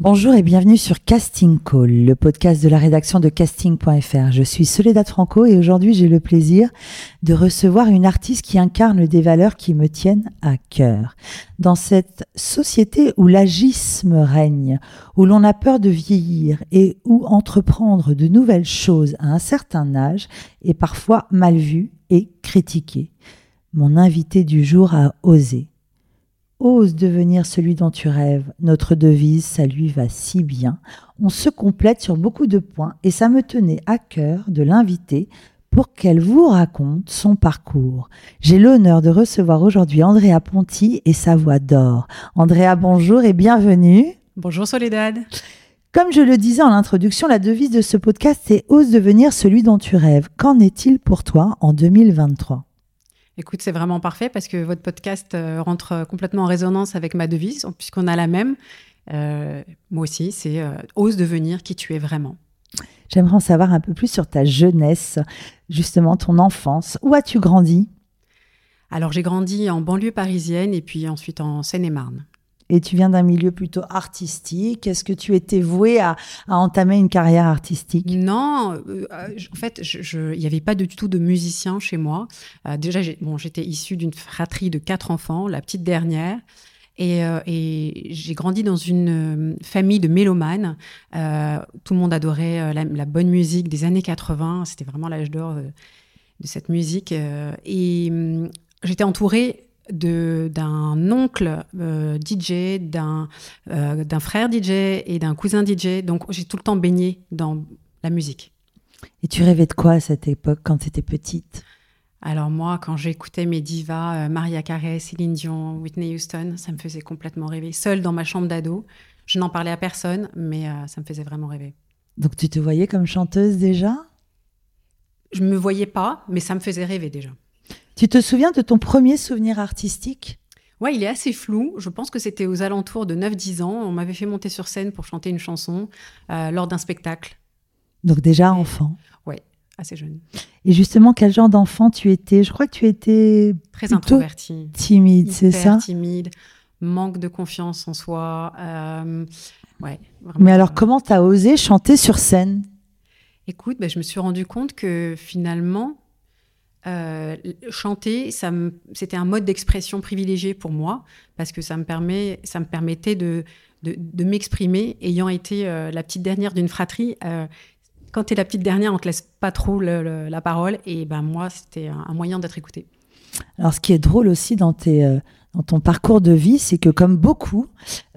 Bonjour et bienvenue sur Casting Call, le podcast de la rédaction de casting.fr. Je suis Soledad Franco et aujourd'hui j'ai le plaisir de recevoir une artiste qui incarne des valeurs qui me tiennent à cœur. Dans cette société où l'agisme règne, où l'on a peur de vieillir et où entreprendre de nouvelles choses à un certain âge est parfois mal vu et critiqué. Mon invité du jour a osé Ose devenir celui dont tu rêves. Notre devise, ça lui va si bien. On se complète sur beaucoup de points et ça me tenait à cœur de l'inviter pour qu'elle vous raconte son parcours. J'ai l'honneur de recevoir aujourd'hui Andrea Ponti et sa voix d'or. Andrea, bonjour et bienvenue. Bonjour Soledad. Comme je le disais en introduction, la devise de ce podcast, c'est Ose devenir celui dont tu rêves. Qu'en est-il pour toi en 2023 Écoute, c'est vraiment parfait parce que votre podcast euh, rentre complètement en résonance avec ma devise, puisqu'on a la même. Euh, moi aussi, c'est euh, ose devenir qui tu es vraiment. J'aimerais en savoir un peu plus sur ta jeunesse, justement ton enfance. Où as-tu grandi? Alors j'ai grandi en banlieue parisienne et puis ensuite en Seine-et-Marne et tu viens d'un milieu plutôt artistique. Est-ce que tu étais vouée à, entamer une carrière artistique? Non, euh, en fait, il n'y avait pas du tout de musicien chez moi. Euh, déjà, bon, j'étais issue d'une fratrie de quatre enfants, la petite dernière. Et, euh, j'ai grandi dans une famille de mélomanes. tout le monde adorait la, bonne musique des années 80. C'était vraiment l'âge d'or de, de, cette musique. et hum, j'étais entourée d'un oncle euh, DJ, euh, d'un frère DJ et d'un cousin DJ. Donc j'ai tout le temps baigné dans la musique. Et tu rêvais de quoi à cette époque quand tu étais petite? Alors moi, quand j'écoutais mes divas, euh, Maria Carey, Céline Dion, Whitney Houston, ça me faisait complètement rêver. Seule dans ma chambre d'ado, je n'en parlais à personne, mais ça me faisait vraiment rêver. Donc tu te voyais comme chanteuse déjà? Je me voyais pas, mais ça me faisait rêver déjà. Tu te souviens de ton premier souvenir artistique? Ouais, il est assez flou. Je pense que c'était aux alentours de 9-10 ans. On m'avait fait monter sur scène pour chanter une chanson euh, lors d'un spectacle. Donc déjà enfant Ouais, assez jeune. Et justement, quel genre d'enfant tu étais? Je crois que tu étais très introverti, timide, c'est ça? Timide, manque de confiance en soi. Euh, ouais. Mais alors, comment tu as osé chanter sur scène? Écoute, ben, je me suis rendu compte que finalement, euh, chanter, ça c'était un mode d'expression privilégié pour moi parce que ça me, permet, ça me permettait de, de, m'exprimer. Ayant été euh, la petite dernière d'une fratrie, euh, quand tu es la petite dernière, on te laisse pas trop la parole. Et ben moi, c'était un, moyen d'être écouté. Alors, ce qui est drôle aussi dans, tes, dans ton parcours de vie, c'est que comme beaucoup,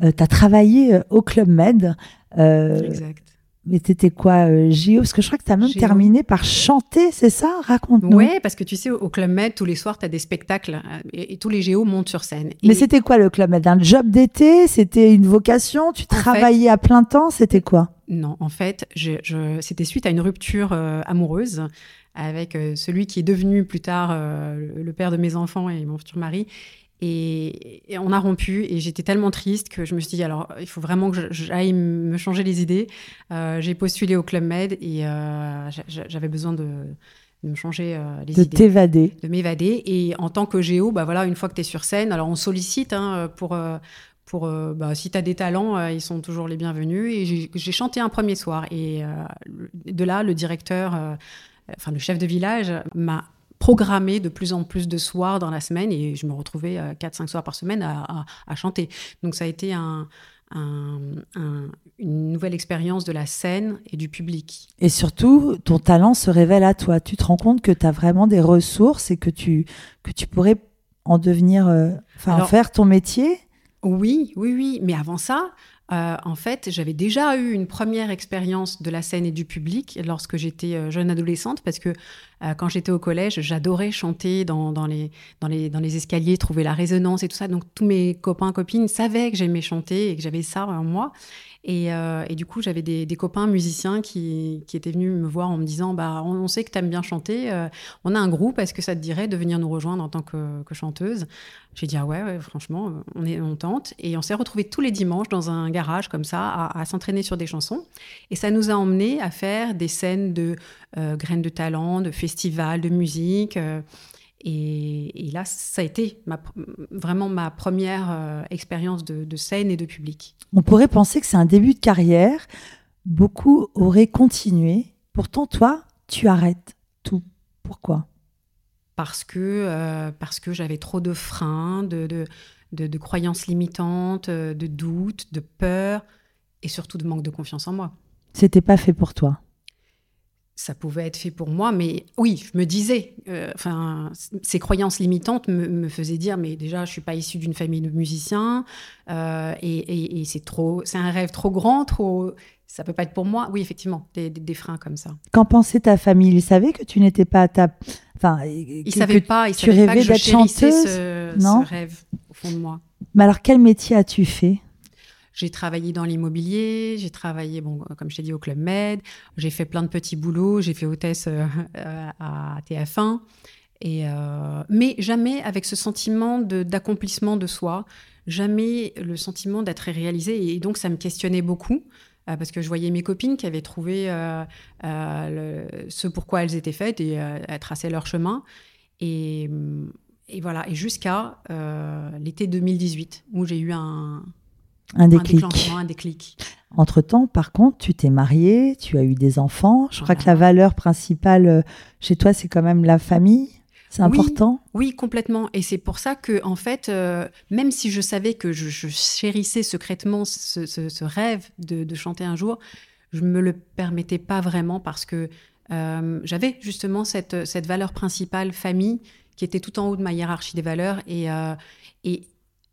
tu as travaillé au Club Med. exact. Mais t'étais quoi, euh, Parce que je crois que tu as même terminé par chanter, c'est ça? Raconte-nous. Oui, parce que tu sais, au Club Med, tous les soirs, tu as des spectacles euh, et, tous les géos montent sur scène. Mais c'était quoi le Club Med? Un job d'été? C'était une vocation? Tu travaillais à plein temps? C'était quoi? Non, en fait, je, c'était suite à une rupture euh, amoureuse avec celui qui est devenu plus tard le père de mes enfants et mon futur mari. Et, on a rompu et j'étais tellement triste que je me suis dit alors il faut vraiment que j'aille me changer les idées. Euh, j'ai postulé au Club Med et euh, j'avais besoin de, me changer euh, les idées. De t'évader. De m'évader. Et en tant que géo, bah voilà, une fois que tu es sur scène, alors on sollicite hein, pour. pour, bah, si tu as des talents, ils sont toujours les bienvenus. Et j'ai chanté un premier soir. Et de là, le directeur, enfin le chef de village, m'a programmer de plus en plus de soirs dans la semaine et je me retrouvais 4-5 euh, soirs par semaine à, chanter. Donc ça a été un, une nouvelle expérience de la scène et du public. Et surtout, ton talent se révèle à toi. Tu te rends compte que tu as vraiment des ressources et que tu, que tu pourrais en devenir, euh, enfin, faire ton métier? Oui, oui, oui. Mais avant ça, euh, en fait, j'avais déjà eu une première expérience de la scène et du public lorsque j'étais jeune adolescente, parce que Euh, quand j'étais au collège, j'adorais chanter dans, dans, les, dans, les, dans les escaliers, trouver la résonance et tout ça. Donc tous mes copains, copines savaient que j'aimais chanter et que j'avais ça en moi. Et, euh, et, du coup, j'avais des, copains musiciens qui, étaient venus me voir en me disant bah, on, sait que tu aimes bien chanter, euh, on a un groupe, est-ce que ça te dirait de venir nous rejoindre en tant que, chanteuse? J'ai dit ah ouais, franchement, on, est, on tente. Et on s'est retrouvés tous les dimanches dans un garage comme ça, à, à s'entraîner sur des chansons. Et ça nous a emmenés à faire des scènes de euh, graines de talent, de festivals, de musique. Et, là, ça a été vraiment ma première euh, expérience de, scène et de public. On pourrait penser que c'est un début de carrière. Beaucoup auraient continué. Pourtant, toi, tu arrêtes tout. Pourquoi? Parce que, euh, parce que j'avais trop de freins, de, de, de, croyances limitantes, euh, de doutes, de peurs et surtout de manque de confiance en moi. C'était pas fait pour toi? Ça pouvait être fait pour moi, mais oui, je me disais, euh, enfin, ces croyances limitantes me, faisaient dire, mais déjà, je suis pas issue d'une famille de musiciens, euh, et, c'est trop, c'est un rêve trop grand, trop, ça peut pas être pour moi. Oui, effectivement, des, freins comme ça. Qu'en pensait ta famille? Ils savaient que tu n'étais pas à ta, enfin, ils savaient pas, ils tu rêvais d'être chanteuse, ce, non? ce rêve au fond de moi. Mais alors, quel métier as-tu fait? J'ai travaillé dans l'immobilier, j'ai travaillé, bon, comme je t'ai dit, au Club Med, j'ai fait plein de petits boulots, j'ai fait hôtesse euh, à TF1, et, euh, mais jamais avec ce sentiment d'accomplissement de, soi, jamais le sentiment d'être réalisé, et donc ça me questionnait beaucoup. Euh, parce que je voyais mes copines qui avaient trouvé ce pourquoi elles étaient faites et elles traçaient leur chemin. Et, et voilà, et jusqu'à l'été 2018, où j'ai eu un, un déclic. Un, déclic. Entre-temps, par contre, tu t'es mariée, tu as eu des enfants. Je crois que la valeur principale euh, chez toi, c'est quand même la famille. C'est important Oui, complètement. Et c'est pour ça que, en fait, euh, même si je savais que je, chérissais secrètement ce, rêve de, chanter un jour, je ne me le permettais pas vraiment parce que euh, j'avais justement cette, cette valeur principale, famille, qui était tout en haut de ma hiérarchie des valeurs. Et, et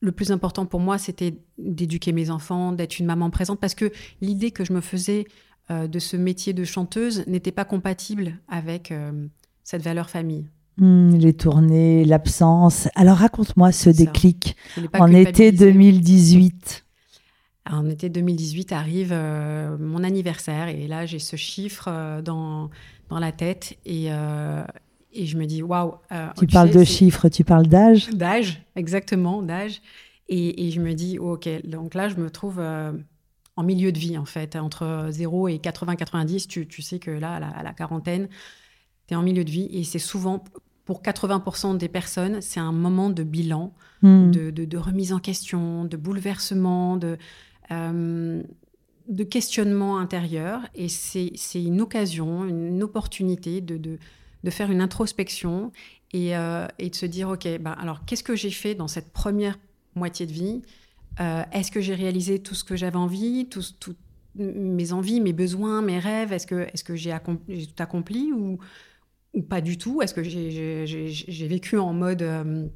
le plus important pour moi, c'était d'éduquer mes enfants, d'être une maman présente, parce que l'idée que je me faisais euh, de ce métier de chanteuse n'était pas compatible avec euh, cette valeur famille. Hmm, les tournées, l'absence. Alors raconte-moi ce déclic en été 2018. en été 2018 arrive euh, mon anniversaire et là j'ai ce chiffre dans, dans la tête et, et je me dis, waouh. Euh, tu parles de chiffres, tu parles d'âge D'âge, exactement, d'âge. Et, je me dis, ok, donc là, je me trouve euh, en milieu de vie, en fait. Entre 0 et 80-90, tu, tu, sais que là, à la, quarantaine, tu es en milieu de vie. Et c'est souvent, pour 80% des personnes, c'est un moment de bilan, hmm. de, de, remise en question, de bouleversement, de, euh, de questionnement intérieur. Et c'est une occasion, une opportunité de, de de faire une introspection et, euh, et de se dire, OK, bah, alors qu'est-ce que j'ai fait dans cette première moitié de vie? Euh, Est-ce que j'ai réalisé tout ce que j'avais envie, tout, mes envies, mes besoins, mes rêves? Est-ce que, est que j'ai tout accompli ou, ou pas du tout? Est-ce que j'ai vécu en mode... Euh,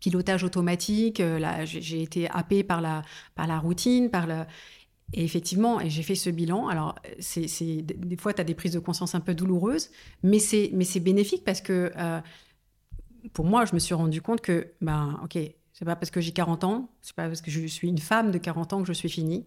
pilotage automatique, là j'ai été happée par la, par la routine, par le... Et effectivement, et j'ai fait ce bilan. Alors, c'est, des fois, tu as des prises de conscience un peu douloureuses, mais c'est, mais c'est bénéfique parce que euh, pour moi, je me suis rendu compte que, ben, ok, c'est pas parce que j'ai 40 ans, c'est pas parce que je suis une femme de 40 ans que je suis finie.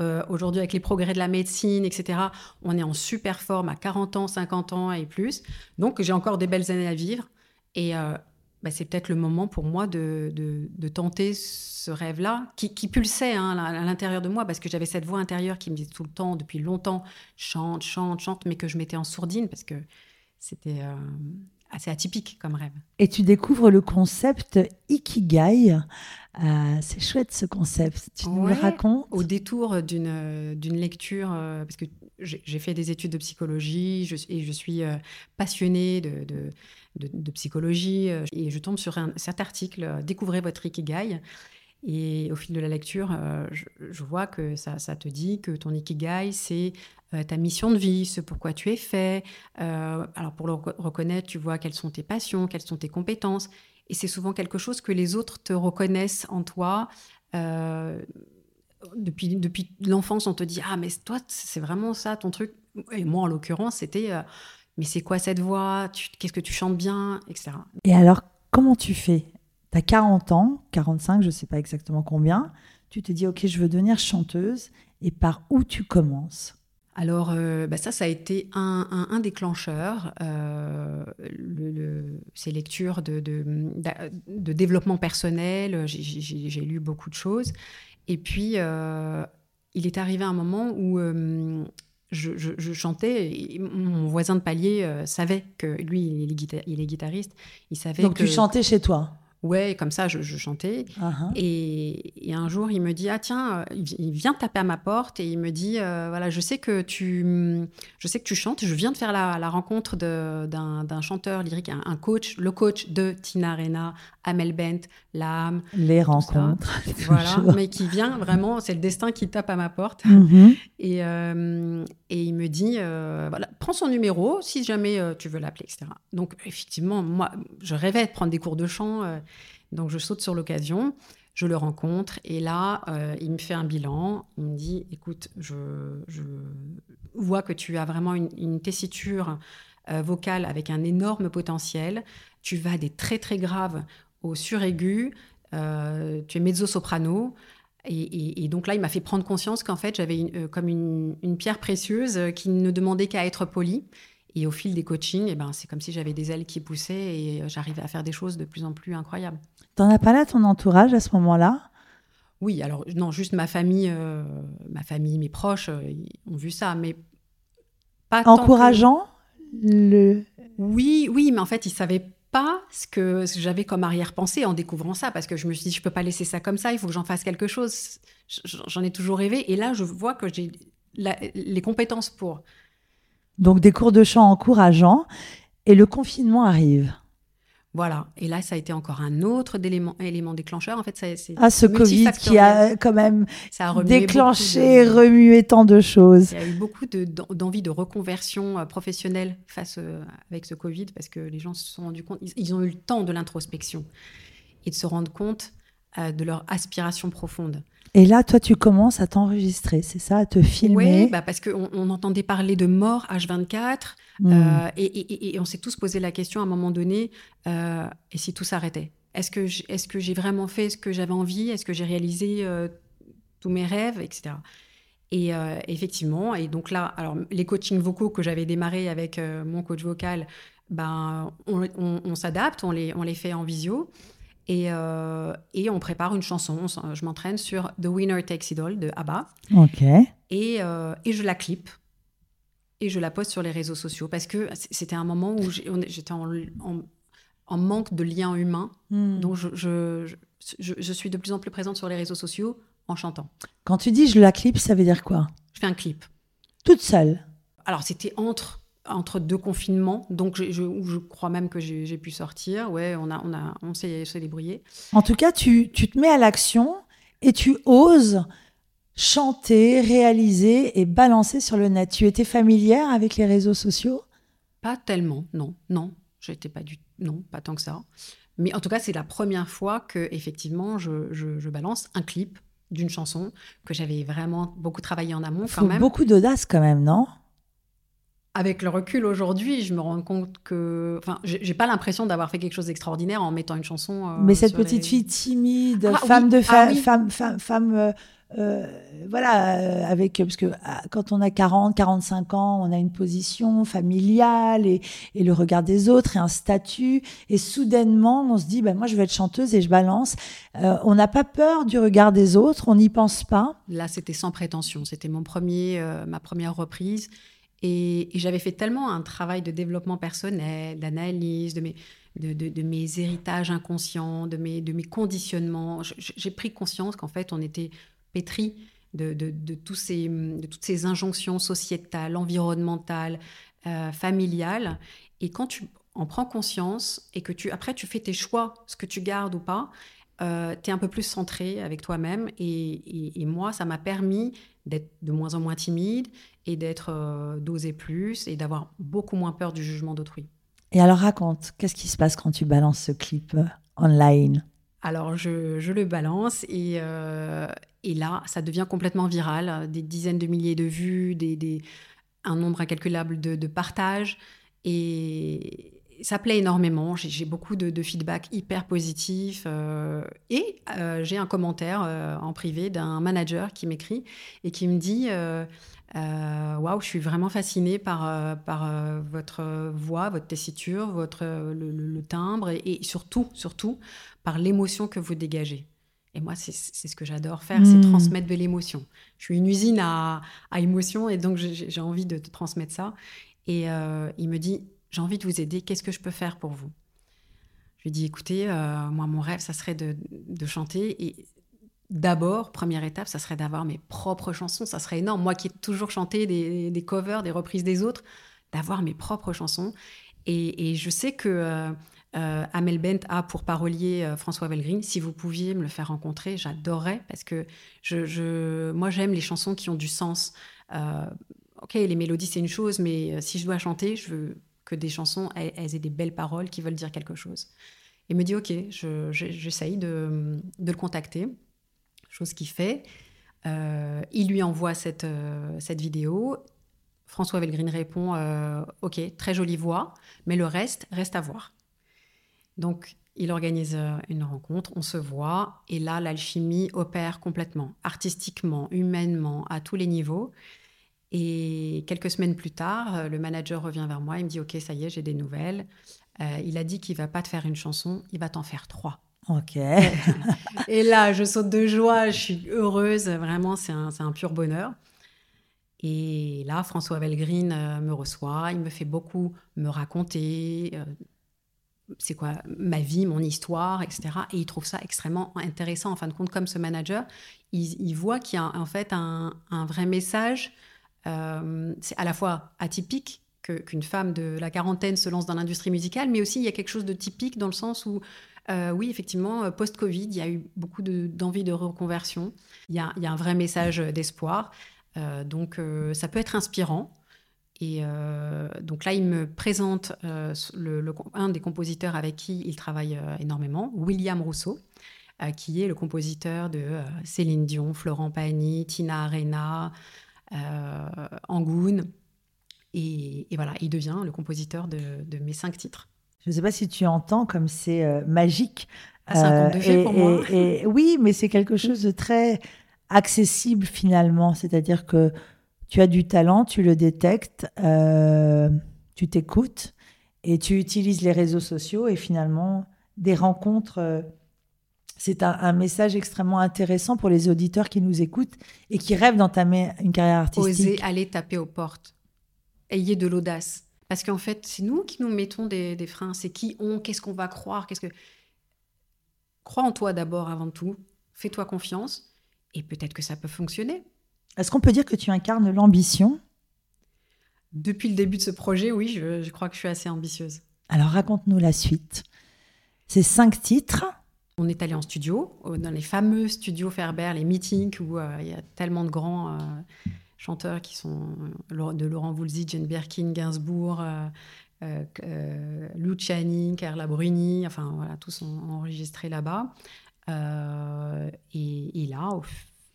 Euh, aujourd'hui, avec les progrès de la médecine, etc., on est en super forme à 40 ans, 50 ans et plus. Donc, j'ai encore des belles années à vivre. Et, euh, bah, c'est peut-être le moment pour moi de, de, tenter ce rêve-là, qui, qui, pulsait hein, à l'intérieur de moi, parce que j'avais cette voix intérieure qui me disait tout le temps, depuis longtemps, chante, chante, chante, mais que je mettais en sourdine, parce que c'était euh, assez atypique comme rêve. Et tu découvres le concept Ikigai. Euh, c'est chouette ce concept. Tu nous le racontes? Au détour d'une lecture, euh, parce que j'ai fait des études de psychologie je, et je suis passionnée de de, psychologie. Euh, et je tombe sur un, cet article, euh, Découvrez votre Ikigai. Et au fil de la lecture, euh, je, vois que ça, te dit que ton Ikigai, c'est ta mission de vie, ce pourquoi tu es fait. alors pour le reconnaître, tu vois quelles sont tes passions, quelles sont tes compétences. Et c'est souvent quelque chose que les autres te reconnaissent en toi. depuis depuis l'enfance, on te dit Ah, mais toi, c'est vraiment ça ton truc. Et moi, en l'occurrence, c'était mais c'est quoi cette voix? Qu'est-ce que tu chantes bien etc. Et alors, comment tu fais? Tu as 40 ans, 45, je ne sais pas exactement combien. Tu te dis, OK, je veux devenir chanteuse. Et par où tu commences? Alors, euh, bah, ça, ça a été un, déclencheur, euh, ces lectures de, développement personnel. J'ai lu beaucoup de choses. Et puis, euh, il est arrivé un moment où je, chantais. Et mon voisin de palier savait que lui, il est, guitariste. Il savait Donc, tu chantais chez toi? Ouais, comme ça, je, chantais. Uh-huh. et, un jour, il me dit ah tiens, euh, il vient taper à ma porte et il me dit euh, voilà, je sais que tu, je sais que tu chantes. Je viens de faire la, rencontre d'un chanteur lyrique, un, coach, le coach de Tina Arena, Amel Bent, l'âme. Les rencontres. Voilà, mais qui vient vraiment, c'est le destin qui tape à ma porte. Mm-hmm. Et, euh, et il me dit voilà, prends son numéro si jamais tu veux l'appeler, etc. Donc effectivement, moi, je rêvais de prendre des cours de chant. Donc je saute sur l'occasion, je le rencontre et là, euh, il me fait un bilan. Il me dit, écoute, je, vois que tu as vraiment une, tessiture euh, vocale avec un énorme potentiel. Tu vas des très très graves au suraigu. Euh, tu es mezzo-soprano. Et, donc là, il m'a fait prendre conscience qu'en fait, j'avais comme une, pierre précieuse qui ne demandait qu'à être polie. Et au fil des coachings, eh ben, c'est comme si j'avais des ailes qui poussaient et j'arrivais à faire des choses de plus en plus incroyables. T'en as parlé à ton entourage à ce moment-là? Oui, alors non, juste ma famille, euh, ma famille, mes proches euh, ont vu ça, mais pas encourageant le. Oui, oui, mais en fait, ils savaient pas ce que, j'avais comme arrière-pensée en découvrant ça, parce que je me suis dit, je peux pas laisser ça comme ça, il faut que j'en fasse quelque chose. J'en ai toujours rêvé, et là, je vois que j'ai les compétences pour. Donc des cours de chant encourageants et le confinement arrive. Voilà. Et là, ça a été encore un autre élément, élément déclencheur. En fait, c'est ah, ce Covid qui a quand même ça a déclenché, remué tant de choses. Il y a eu beaucoup d'envie de, reconversion euh, professionnelle face euh, avec ce Covid parce que les gens se sont rendus compte, ils, ont eu le temps de l'introspection et de se rendre compte euh, de leur aspiration profonde. Et là, toi, tu commences à t'enregistrer, c'est ça, à te filmer Oui, bah parce qu'on on entendait parler de mort H24, hmm. euh, et, on s'est tous posé la question à un moment donné, euh, et si tout s'arrêtait? Est-ce que j'ai vraiment fait ce que j'avais envie? Est-ce que j'ai réalisé euh, tous mes rêves, etc. Et effectivement, et donc là, alors les coachings vocaux que j'avais démarré avec mon coach vocal, ben, on, s'adapte, on les, on les fait en visio. Euh, et, on prépare une chanson. Je m'entraîne sur The Winner Takes It All de ABBA. Ok. Et, euh, et je la clip et je la poste sur les réseaux sociaux parce que c'était un moment où j'étais en, en, manque de liens humains. Hmm. Donc je, je, je, suis de plus en plus présente sur les réseaux sociaux en chantant. Quand tu dis je la clip, ça veut dire quoi? Je fais un clip. Toute seule? Alors c'était entre entre deux confinements, donc je, je, crois même que j'ai pu sortir. Ouais, on a, on a, on s'est débrouillé. En tout cas, tu, tu te mets à l'action et tu oses chanter, réaliser et balancer sur le net. Tu étais familière avec les réseaux sociaux? Pas tellement, non, non. J'étais pas du, non, pas tant que ça. Mais en tout cas, c'est la première fois que effectivement, je, je balance un clip d'une chanson que j'avais vraiment beaucoup travaillé en amont quand même. Beaucoup d'audace quand même, non? Avec le recul aujourd'hui, je me rends compte que, enfin, j'ai pas l'impression d'avoir fait quelque chose d'extraordinaire en mettant une chanson. Euh, Mais cette petite fille timide, ah femme de ah femme, femme, femme, euh, euh, voilà, avec parce que ah, quand on a 40, 45 ans, on a une position familiale et, et, le regard des autres et un statut. Et soudainement, on se dit, ben moi, je veux être chanteuse et je balance. on n'a pas peur du regard des autres, on n'y pense pas. Là, c'était sans prétention. C'était mon premier, ma première reprise. Et, j'avais fait tellement un travail de développement personnel, d'analyse, de mes, héritages inconscients, de mes, conditionnements. J'ai pris conscience qu'en fait, on était pétri de, toutes ces injonctions sociétales, environnementales, euh, familiales. Et quand tu en prends conscience et que tu, après, tu fais tes choix, ce que tu gardes ou pas, euh, tu es un peu plus centré avec toi-même. Et, moi, ça m'a permis d'être de moins en moins timide et d'être euh, d'oser plus et d'avoir beaucoup moins peur du jugement d'autrui. Et alors raconte, qu'est-ce qui se passe quand tu balances ce clip euh, online? Alors je, je, le balance et, euh, et, là, ça devient complètement viral, des dizaines de milliers de vues, des, des un nombre incalculable de, de partages. Et ça plaît énormément. J'ai beaucoup de, feedback hyper positif. Euh, et euh, j'ai un commentaire en privé d'un manager qui m'écrit et qui me dit Waouh, je suis vraiment fascinée par, par votre voix, votre tessiture, votre, le, timbre et, surtout, surtout par l'émotion que vous dégagez. Et moi, c'est ce que j'adore faire, c'est hmm. transmettre de l'émotion. Je suis une usine à, à émotion et donc j'ai envie de, de transmettre ça. Et il me dit j'ai envie de vous aider, qu'est-ce que je peux faire pour vous? Je lui dit, écoutez, euh, moi, mon rêve, ça serait de, chanter. Et d'abord, première étape, ça serait d'avoir mes propres chansons. Ça serait énorme. Moi qui ai toujours chanté des, covers, des reprises des autres, d'avoir mes propres chansons. Et, je sais que euh, euh, Amel Bent a pour parolier François Velgreen. Si vous pouviez me le faire rencontrer, j'adorerais parce que moi, j'aime les chansons qui ont du sens. ok, les mélodies, c'est une chose, mais si je dois chanter, je veux que des chansons, elles, aient des belles paroles qui veulent dire quelque chose. Il me dit, OK, j'essaye de, le contacter, chose qu'il fait. Euh, il lui envoie cette, euh, cette vidéo. François Velgreen répond, euh, OK, très jolie voix, mais le reste reste à voir. Donc, il organise une rencontre, on se voit, et là, l'alchimie opère complètement, artistiquement, humainement, à tous les niveaux. Et quelques semaines plus tard, le manager revient vers moi, il me dit Ok, ça y est, j'ai des nouvelles. Il a dit qu'il va pas te faire une chanson, il va t'en faire trois. Ok. et là, je saute de joie, je suis heureuse, vraiment, c'est un, pur bonheur. Et là, François Velgreen euh, me reçoit, il me fait beaucoup me raconter c'est quoi ma vie, mon histoire, etc. Et il trouve ça extrêmement intéressant. En fin de compte, comme ce manager, il, voit qu'il y a en fait un, un vrai message euh, c'est à la fois atypique qu'une femme de la quarantaine se lance dans l'industrie musicale, mais aussi il y a quelque chose de typique dans le sens où, euh, oui, effectivement, euh, post-Covid, il y a eu beaucoup d'envie de, reconversion. Il y, a, un vrai message d'espoir. donc, ça peut être inspirant. Et donc là, il me présente un des compositeurs avec qui il travaille énormément, William Rousseau, qui est le compositeur de Céline Dion, Florent Pagny, Tina Arena, euh, Angoun. Et, voilà, il devient le compositeur de, mes cinq titres. Je ne sais pas si tu entends comme c'est euh, magique. Un conte de euh, pour moi. Et, oui, mais c'est quelque chose de très accessible finalement. C'est-à-dire que tu as du talent, tu le détectes, tu t'écoutes et tu utilises les réseaux sociaux et finalement des rencontres c'est un, message extrêmement intéressant pour les auditeurs qui nous écoutent et qui rêvent d'entamer une carrière artistique. Osez aller taper aux portes. Ayez de l'audace. Parce qu'en fait, c'est nous qui nous mettons des, freins. C'est qui on, qu'est-ce qu'on va croire, qu'est-ce que. Crois en toi d'abord avant tout. Fais-toi confiance et peut-être que ça peut fonctionner. Est-ce qu'on peut dire que tu incarnes l'ambition? Depuis le début de ce projet, oui, je, je crois que je suis assez ambitieuse. Alors raconte-nous la suite. Ces cinq titres, on est allé en studio, dans les fameux studios Ferber, les meetings où euh, il y a tellement de grands euh, chanteurs qui sont euh, de Laurent Voulzy, Jane Birkin, Gainsbourg, Luciani, Carla Bruni, enfin voilà, tous sont enregistrés là-bas. Et, là,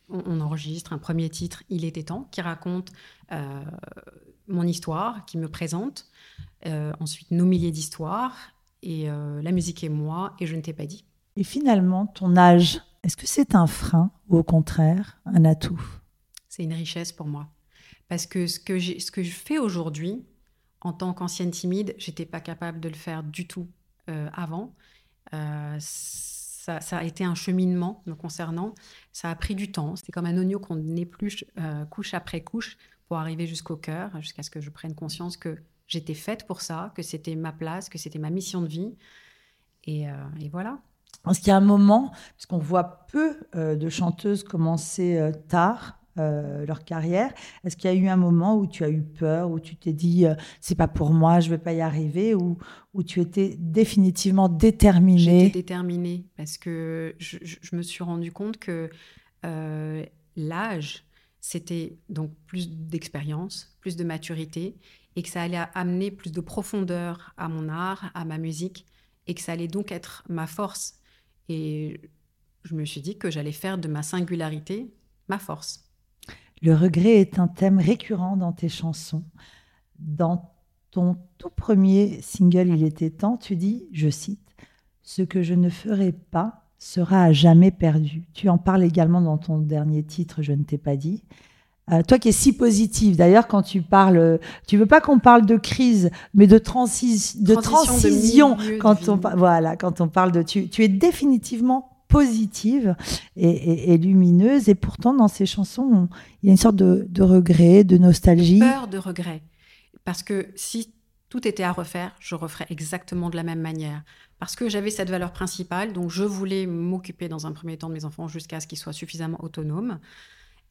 on, enregistre un premier titre, Il était temps, qui raconte mon histoire, qui me présente. ensuite, nos milliers d'histoires et la musique et moi, et je ne t'ai pas dit. Et finalement, ton âge, est-ce que c'est un frein ou au contraire un atout? C'est une richesse pour moi. Parce que ce que, je fais aujourd'hui, en tant qu'ancienne timide, j'étais pas capable de le faire du tout euh, avant. Euh, ça, a été un cheminement me concernant. Ça a pris du temps. C'était comme un oignon qu'on épluche euh, couche après couche pour arriver jusqu'au cœur, jusqu'à ce que je prenne conscience que j'étais faite pour ça, que c'était ma place, que c'était ma mission de vie. et voilà. Est-ce qu'il y a un moment, parce qu'on voit peu euh, de chanteuses commencer euh, tard euh, leur carrière, est-ce qu'il y a eu un moment où tu as eu peur, où tu t'es dit c'est pas pour moi, je vais pas y arriver, ou où tu étais définitivement déterminée? J'étais déterminée parce que je, je, me suis rendu compte que l'âge, c'était donc plus d'expérience, plus de maturité, et que ça allait amener plus de profondeur à mon art, à ma musique, et que ça allait donc être ma force. Et je me suis dit que j'allais faire de ma singularité ma force. Le regret est un thème récurrent dans tes chansons. Dans ton tout premier single, Il était temps, tu dis, je cite, Ce que je ne ferai pas sera à jamais perdu. Tu en parles également dans ton dernier titre, Je ne t'ai pas dit. Euh, toi qui es si positive, d'ailleurs, quand tu parles, tu veux pas qu'on parle de crise, mais de, transi de transition. quand on, voilà, quand on parle de, tu, tu es définitivement positive et, lumineuse. Et pourtant, dans ces chansons, il y a une sorte de, regret, de nostalgie. Peur de regret. Parce que si tout était à refaire, je referais exactement de la même manière. Parce que j'avais cette valeur principale, donc je voulais m'occuper dans un premier temps de mes enfants jusqu'à ce qu'ils soient suffisamment autonomes.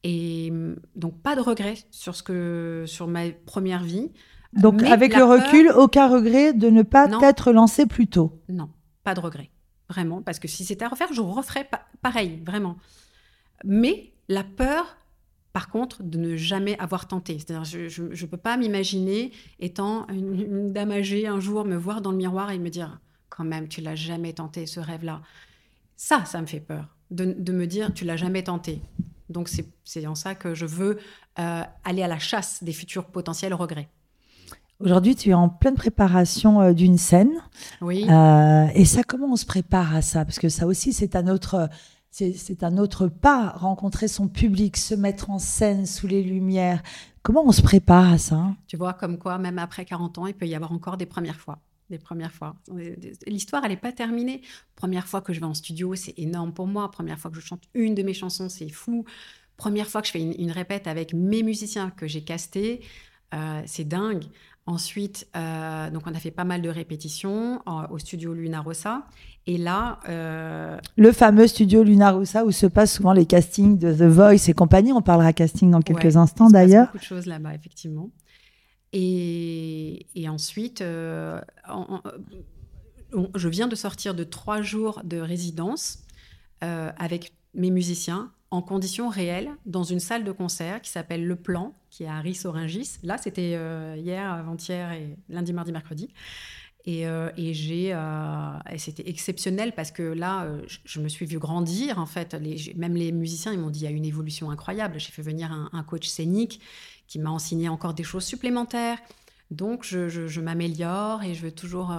Et donc pas de regret sur ce que sur ma première vie. Donc avec le recul, aucun regret de ne pas être lancé plus tôt. Non, pas de regret vraiment, parce que si c'était à refaire, je referais pareil, vraiment. Mais la peur, par contre, de ne jamais avoir tenté. C'est-à-dire, je ne peux pas m'imaginer étant une, dame âgée un jour, me voir dans le miroir et me dire, quand même, tu l'as jamais tenté, ce rêve-là. Ça, ça me fait peur, de, me dire, tu l'as jamais tenté. Donc, c'est en ça que je veux euh, aller à la chasse des futurs potentiels regrets. Aujourd'hui, tu es en pleine préparation euh, d'une scène. Oui. Euh, et ça, comment on se prépare à ça? Parce que ça aussi, c'est un autre, c'est un autre pas, rencontrer son public, se mettre en scène sous les lumières. Comment on se prépare à ça? Tu vois, comme quoi, même après 40 ans, il peut y avoir encore des premières fois. Des premières fois. L'histoire, elle n'est pas terminée. Première fois que je vais en studio, c'est énorme pour moi. Première fois que je chante une de mes chansons, c'est fou. Première fois que je fais une, répète avec mes musiciens que j'ai castés, euh, c'est dingue. Ensuite, euh, donc on a fait pas mal de répétitions au studio Luna Rossa. Et là. Euh, le fameux studio Luna Rossa où se passent souvent les castings de The Voice et compagnie. On parlera casting dans quelques instants d'ailleurs. beaucoup de choses là-bas, effectivement. Et, ensuite, euh, je viens de sortir de trois jours de résidence avec mes musiciens en conditions réelles dans une salle de concert qui s'appelle Le Plan, qui est à Ris-Oringis. Là, c'était euh, hier, avant-hier et lundi, mardi, mercredi. Et, euh, j'ai, euh, c'était exceptionnel parce que là, je, me suis vue grandir. En fait, même les musiciens, ils m'ont dit il y a une évolution incroyable. J'ai fait venir un, coach scénique qui m'a enseigné encore des choses supplémentaires. Donc, je, je m'améliore et je veux toujours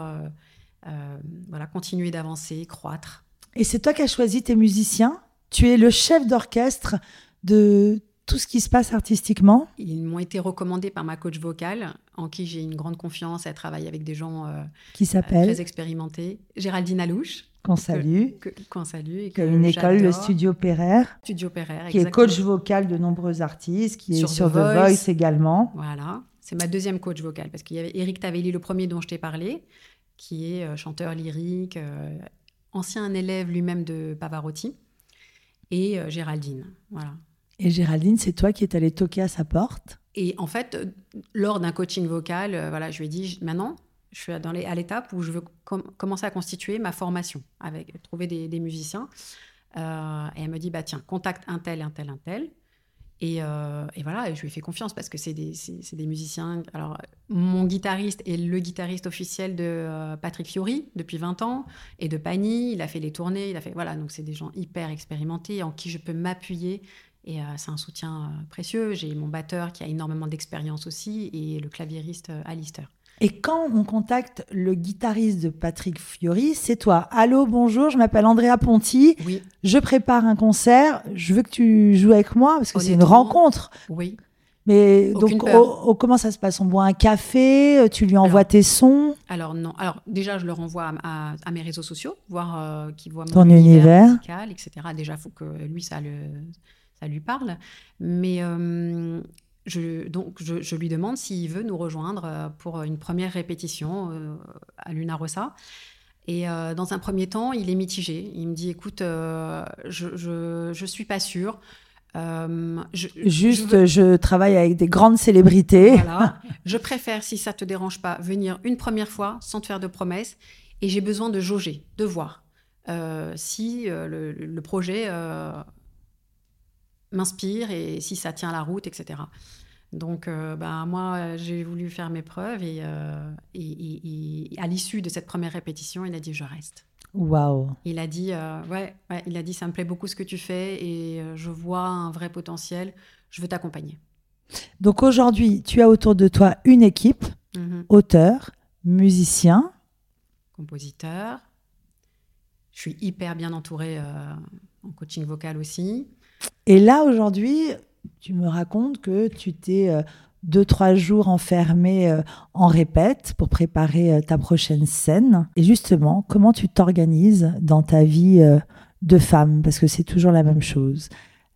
voilà, continuer d'avancer, croître. Et c'est toi qui as choisi tes musiciens tu es le chef d'orchestre de tout ce qui se passe artistiquement Ils m'ont été recommandés par ma coach vocale, en qui j'ai une grande confiance. Elle travaille avec des gens euh, qui s'appellent très expérimentés. Géraldine Alouche. Qu'on salue. Qu'on salue. Et a une école, le Studio Perrer. Studio Perrer, Qui est coach vocal de nombreux artistes, qui est sur The, Voice. également. Voilà. C'est ma deuxième coach vocale, parce qu'il y avait Eric Tavelli, le premier dont je t'ai parlé, qui est euh, chanteur lyrique, euh, ancien élève lui-même de Pavarotti et euh, Géraldine. Voilà. Et Géraldine, c'est toi qui es allée toquer à sa porte Et en fait, euh, lors d'un coaching vocal, euh, voilà, je lui ai dit maintenant, je suis dans à l'étape où je veux commencer à constituer ma formation, avec trouver des, musiciens. et elle me dit bah tiens, contacte un tel, un tel, un tel. Euh, et, voilà, je lui ai fait confiance parce que c'est des, des, musiciens. Alors, mon guitariste est le guitariste officiel de euh, Patrick Fiori depuis 20 ans et de Pani. Il a fait les tournées, il a fait. Voilà, donc c'est des gens hyper expérimentés en qui je peux m'appuyer. Et euh, c'est un soutien précieux. J'ai mon batteur qui a énormément d'expérience aussi et le claviériste Alistair. Et quand on contacte le guitariste de Patrick Fiori, c'est toi. Allô, bonjour, je m'appelle Andrea Ponti. Oui. Je prépare un concert. Je veux que tu joues avec moi parce que c'est une rencontre. Oui. Mais donc, comment ça se passe? On boit un café Tu lui envoies tes sons? Alors non. Alors déjà, je le renvoie à, mes réseaux sociaux, voir euh, qu'il voit mon Ton univers, musical, etc. Déjà, il faut que lui, ça, le, ça lui parle. Mais euh, je, donc, je, lui demande s'il veut nous rejoindre euh, pour une première répétition euh, à Luna Rossa. Et euh, dans un premier temps, il est mitigé. Il me dit écoute, je ne suis pas sûr. Juste, je, travaille avec des grandes célébrités. Voilà. je préfère, si ça te dérange pas, venir une première fois sans te faire de promesses. Et j'ai besoin de jauger, de voir si le, le, projet m'inspire et si ça tient la route, etc. Donc, euh, ben, moi, j'ai voulu faire mes preuves et, euh, à l'issue de cette première répétition, il a dit je reste. Waouh. Il a dit euh, ouais, il a dit ça me plaît beaucoup ce que tu fais et je vois un vrai potentiel. Je veux t'accompagner. Donc aujourd'hui, tu as autour de toi une équipe mhm. auteur, musicien, compositeur. Je suis hyper bien entourée euh, en coaching vocal aussi. Et là, aujourd'hui, tu me racontes que tu t'es euh, deux, trois jours enfermé euh, en répète pour préparer ta prochaine scène. Et justement, comment tu t'organises dans ta vie de femme? Parce que c'est toujours la même chose.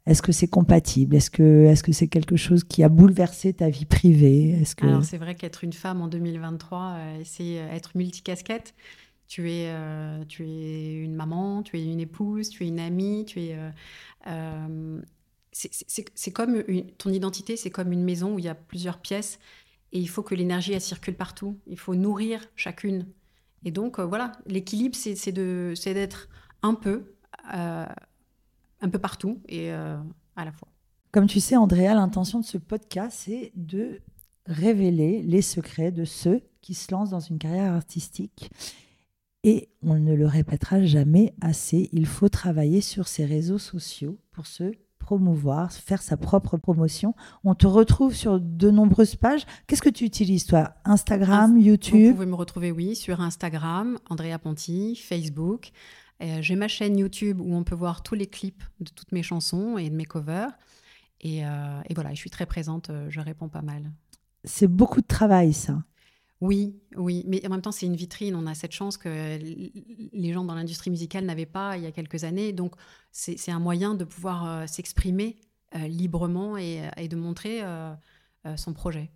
Est-ce que c'est compatible? Est-ce que est-ce que c'est quelque chose qui a bouleversé ta vie privée? Est-ce que Alors c'est vrai qu'être une femme en 2023, euh, c'est euh, être multicasquette. Tu es euh, tu es une maman, tu es une épouse, tu es une amie, tu es c'est comme ton identité, c'est comme une maison où il y a plusieurs pièces et il faut que l'énergie circule partout. Il faut nourrir chacune. Et donc voilà, l'équilibre c'est d'être un peu un peu partout et euh, à la fois. Comme tu sais, Andrea, l'intention de ce podcast, c'est de révéler les secrets de ceux qui se lancent dans une carrière artistique. Et on ne le répétera jamais assez, il faut travailler sur ces réseaux sociaux pour se promouvoir, faire sa propre promotion. On te retrouve sur de nombreuses pages. Qu'est-ce que tu utilises, toi? Instagram, YouTube? Vous pouvez me retrouver, oui, sur Instagram, Andrea Ponti, Facebook. Euh, j'ai ma chaîne YouTube où on peut voir tous les clips de toutes mes chansons et de mes covers. Et, euh, voilà, je suis très présente, euh, je réponds pas mal. C'est beaucoup de travail, ça. Oui, oui, mais en même temps, c'est une vitrine. On a cette chance que les gens dans l'industrie musicale n'avaient pas il y a quelques années. Donc, c'est un moyen de pouvoir s'exprimer librement et, et, de montrer son projet.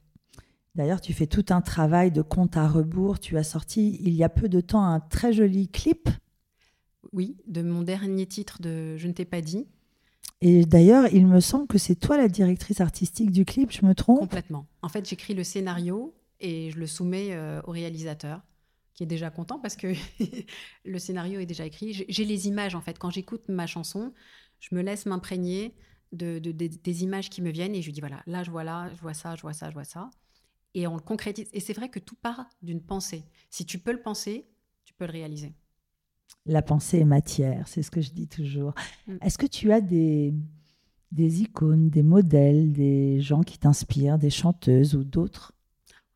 D'ailleurs, tu fais tout un travail de compte à rebours. Tu as sorti il y a peu de temps un très joli clip oui, de mon dernier titre de Je ne t'ai pas dit. Et d'ailleurs, il me semble que c'est toi la directrice artistique du clip, je me trompe? Complètement. En fait, j'écris le scénario et je le soumets euh, au réalisateur, qui est déjà content parce que le scénario est déjà écrit. J'ai les images, en fait. Quand j'écoute ma chanson, je me laisse m'imprégner de, des images qui me viennent et je lui dis, voilà, là, je vois là, je vois ça, je vois ça, je vois ça. Et on le concrétise. Et c'est vrai que tout part d'une pensée. Si tu peux le penser, tu peux le réaliser. La pensée est matière, c'est ce que je dis toujours. Mm. Est-ce que tu as des, des icônes, des modèles, des gens qui t'inspirent, des chanteuses ou d'autres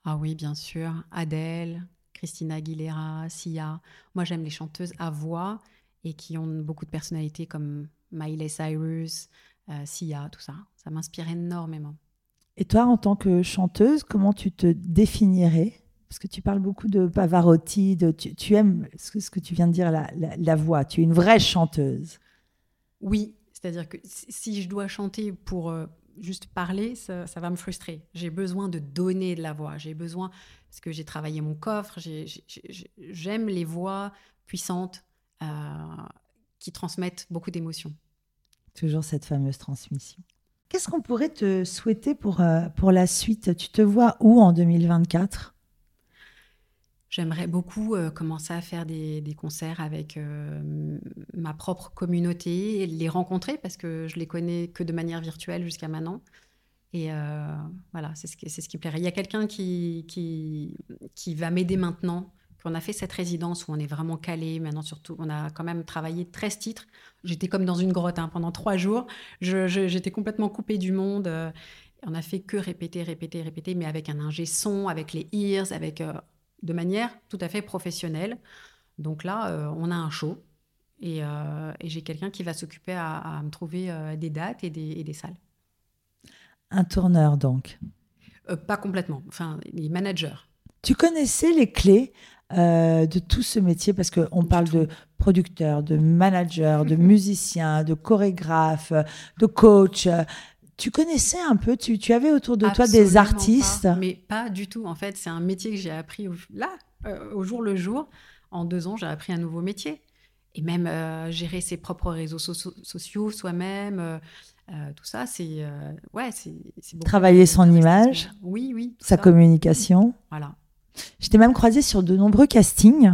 Ah oui, bien sûr. Adèle, Christina Aguilera, Sia. Moi, j'aime les chanteuses à voix et qui ont beaucoup de personnalité comme Miley Cyrus, euh, Sia, tout ça. Ça m'inspire énormément. Et toi, en tant que chanteuse, comment tu te définirais? Parce que tu parles beaucoup de Pavarotti, de, tu, aimes ce que, ce que, tu viens de dire, la, la, voix. Tu es une vraie chanteuse. Oui, c'est-à-dire que si je dois chanter pour euh, juste parler, ça, va me frustrer. J'ai besoin de donner de la voix. J'ai besoin, parce que j'ai travaillé mon coffre, j'aime les voix puissantes euh, qui transmettent beaucoup d'émotions. Toujours cette fameuse transmission. Qu'est-ce qu'on pourrait te souhaiter pour, euh, pour la suite? Tu te vois où en 2024 J'aimerais beaucoup euh, commencer à faire des, concerts avec euh, ma propre communauté les rencontrer parce que je les connais que de manière virtuelle jusqu'à maintenant. Et euh, voilà, c'est ce, qui, ce qui plairait. Il y a quelqu'un qui va m'aider maintenant. On a fait cette résidence où on est vraiment calé. Maintenant, surtout, on a quand même travaillé 13 titres. J'étais comme dans une grotte hein, pendant trois jours. J'étais complètement coupée du monde. on a fait que répéter, répéter, répéter, mais avec un ingé son, avec les ears, avec de manière tout à fait professionnelle. Donc là, euh, on a un show euh, et, j'ai quelqu'un qui va s'occuper à, me trouver euh, des dates et des, salles. Un tourneur donc Pas complètement, enfin, les managers. Tu connaissais les clés de tout ce métier? Parce qu'on parle de producteur, de manager, de musicien, de chorégraphe, de coach tu connaissais un peu, tu, tu avais autour de toi des artistes? Mais pas du tout. En fait, c'est un métier que j'ai appris là, euh, au jour le jour. En deux ans, j'ai appris un nouveau métier. Et même euh, gérer ses propres réseaux sociaux soi-même, euh, tout ça, c'est ouais, c'est travailler son image. Oui, oui. Sa communication. Voilà. Je t'ai même croisé sur de nombreux castings.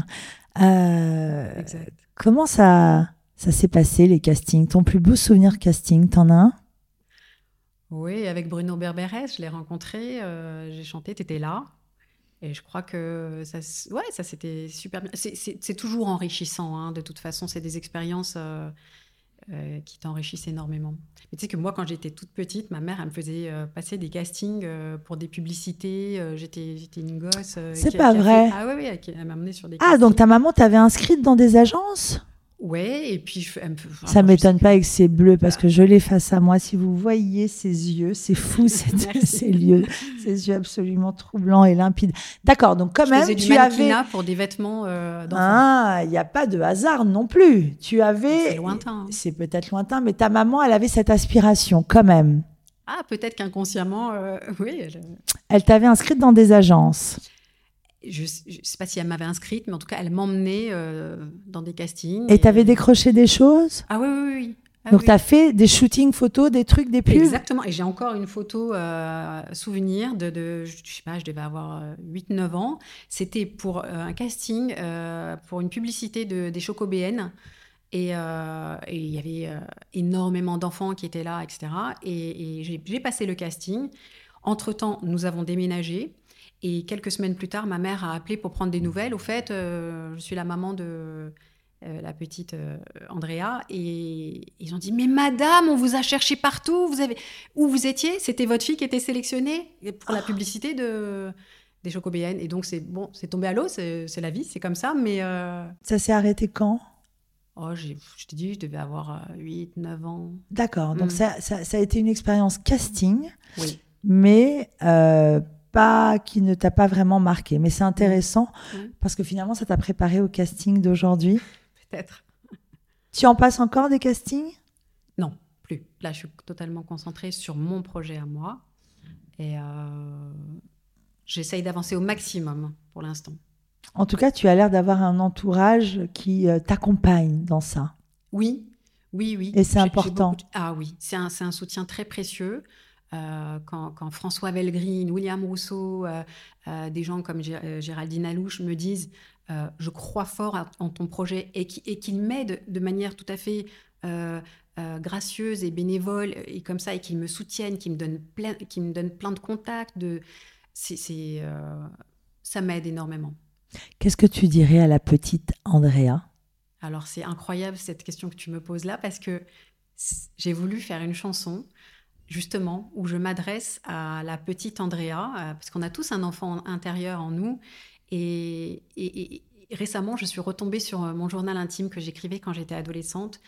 comment ça, ça s'est passé les castings? Ton plus beau souvenir casting, t'en as un? Oui, avec Bruno Berberes, je l'ai rencontré, euh, j'ai chanté, tu étais là. Et je crois que ça, ouais, ça c'était super bien. C'est toujours enrichissant, hein, de toute façon, c'est des expériences. Euh, euh, qui t'enrichissent énormément. Mais tu sais que moi, quand j'étais toute petite, ma mère, elle me faisait passer des castings pour des publicités. j'étais, j'étais une gosse. C'est pas vrai. Ah oui, oui, elle m'a emmenée sur des. Ah, donc ta maman t'avait inscrite dans des agences? Ouais, et puis je, ça m'étonne pas avec ses bleus parce que je l'ai face à moi. Si vous voyez ses yeux, c'est fou, ses yeux, ses yeux absolument troublants et limpides. D'accord, donc quand même, tu avais pour des vêtements euh, Ah, il n'y a pas de hasard non plus. Tu avais. C'est lointain. C'est peut-être lointain, mais ta maman, elle avait cette aspiration quand même. Ah, peut-être qu'inconsciemment, euh, oui. Elle, elle t'avait inscrite dans des agences je ne sais pas si elle m'avait inscrite, mais en tout cas, elle m'emmenait euh, dans des castings. Et tu avais décroché des choses? Ah oui, oui, oui. Ah Donc, tu as fait des shootings photos, des trucs, des pubs? Exactement. Et j'ai encore une photo euh, souvenir de, de, je sais pas, je devais avoir 8-9 euh, ans. C'était pour euh, un casting, pour une publicité de, des Chocobéennes. Et il y avait énormément d'enfants qui étaient là, etc. Et, et j'ai passé le casting. Entre-temps, nous avons déménagé. Et quelques semaines plus tard, ma mère a appelé pour prendre des nouvelles. Au fait, euh, je suis la maman de euh, la petite euh, Andrea. Et ils ont dit Mais madame, on vous a cherché partout. Vous avez... Où vous étiez? C'était votre fille qui était sélectionnée pour la publicité de des Chocobéennes. Et donc, c'est bon, c'est tombé à l'eau, c'est la vie, c'est comme ça. Mais. Ça s'est arrêté quand? Oh, je t'ai dit, je devais avoir 8, 9 ans. D'accord. Donc, mm. ça, ça, ça, a été une expérience casting. Oui. Mais pas, qui ne t'a pas vraiment marqué. Mais c'est intéressant mmh. Mmh. parce que finalement, ça t'a préparé au casting d'aujourd'hui. Peut-être. Tu en passes encore des castings? Non, plus. Là, je suis totalement concentrée sur mon projet à moi. Et euh, j'essaye d'avancer au maximum pour l'instant. En tout cas, tu as l'air d'avoir un entourage qui euh, t'accompagne dans ça. Oui, oui, oui. Et c'est important. Ah oui, c'est un, un, soutien très précieux. Euh, quand, François Belgreen, William Rousseau, euh, euh, des gens comme Géraldine Alouche me disent Je crois fort en ton projet et qu'ils m'aident de manière tout à fait gracieuse et bénévole et comme ça et qu'ils me soutiennent, qu'ils me, donnent plein, me donnent plein de contacts, de, c'est, ça m'aide énormément. Qu'est-ce que tu dirais à la petite Andrea? Alors c'est incroyable cette question que tu me poses là parce que j'ai voulu faire une chanson justement, où je m'adresse à la petite Andrea, euh, parce qu'on a tous un enfant intérieur en nous. Et, récemment, je suis retombée sur euh, mon journal intime que j'écrivais quand j'étais adolescente.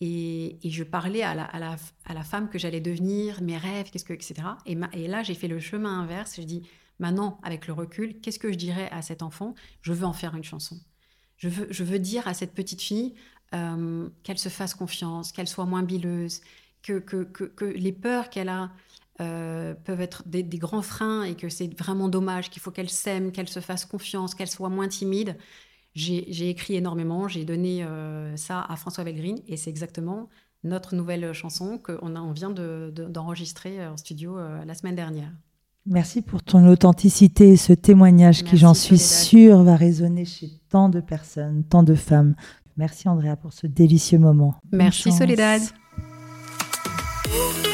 Et, je parlais à la, femme que j'allais devenir, mes rêves, qu'est-ce que, etc. Et, et là, j'ai fait le chemin inverse. Je dis, maintenant, avec le recul, qu'est-ce que je dirais à cet enfant? Je veux en faire une chanson. Je veux, je veux dire à cette petite fille euh, qu'elle se fasse confiance, qu'elle soit moins bileuse, que, les peurs qu'elle a euh, peuvent être des, grands freins et que c'est vraiment dommage, qu'il faut qu'elle s'aime, qu'elle se fasse confiance, qu'elle soit moins timide. J'ai écrit énormément, j'ai donné euh, ça à François Belgreen et c'est exactement notre nouvelle chanson qu'on on vient d'enregistrer en studio euh, la semaine dernière. Merci pour ton authenticité et ce témoignage qui, j'en suis sûre, va résonner chez tant de personnes, tant de femmes. Merci Andrea pour ce délicieux moment. Merci Soledad. Ooh.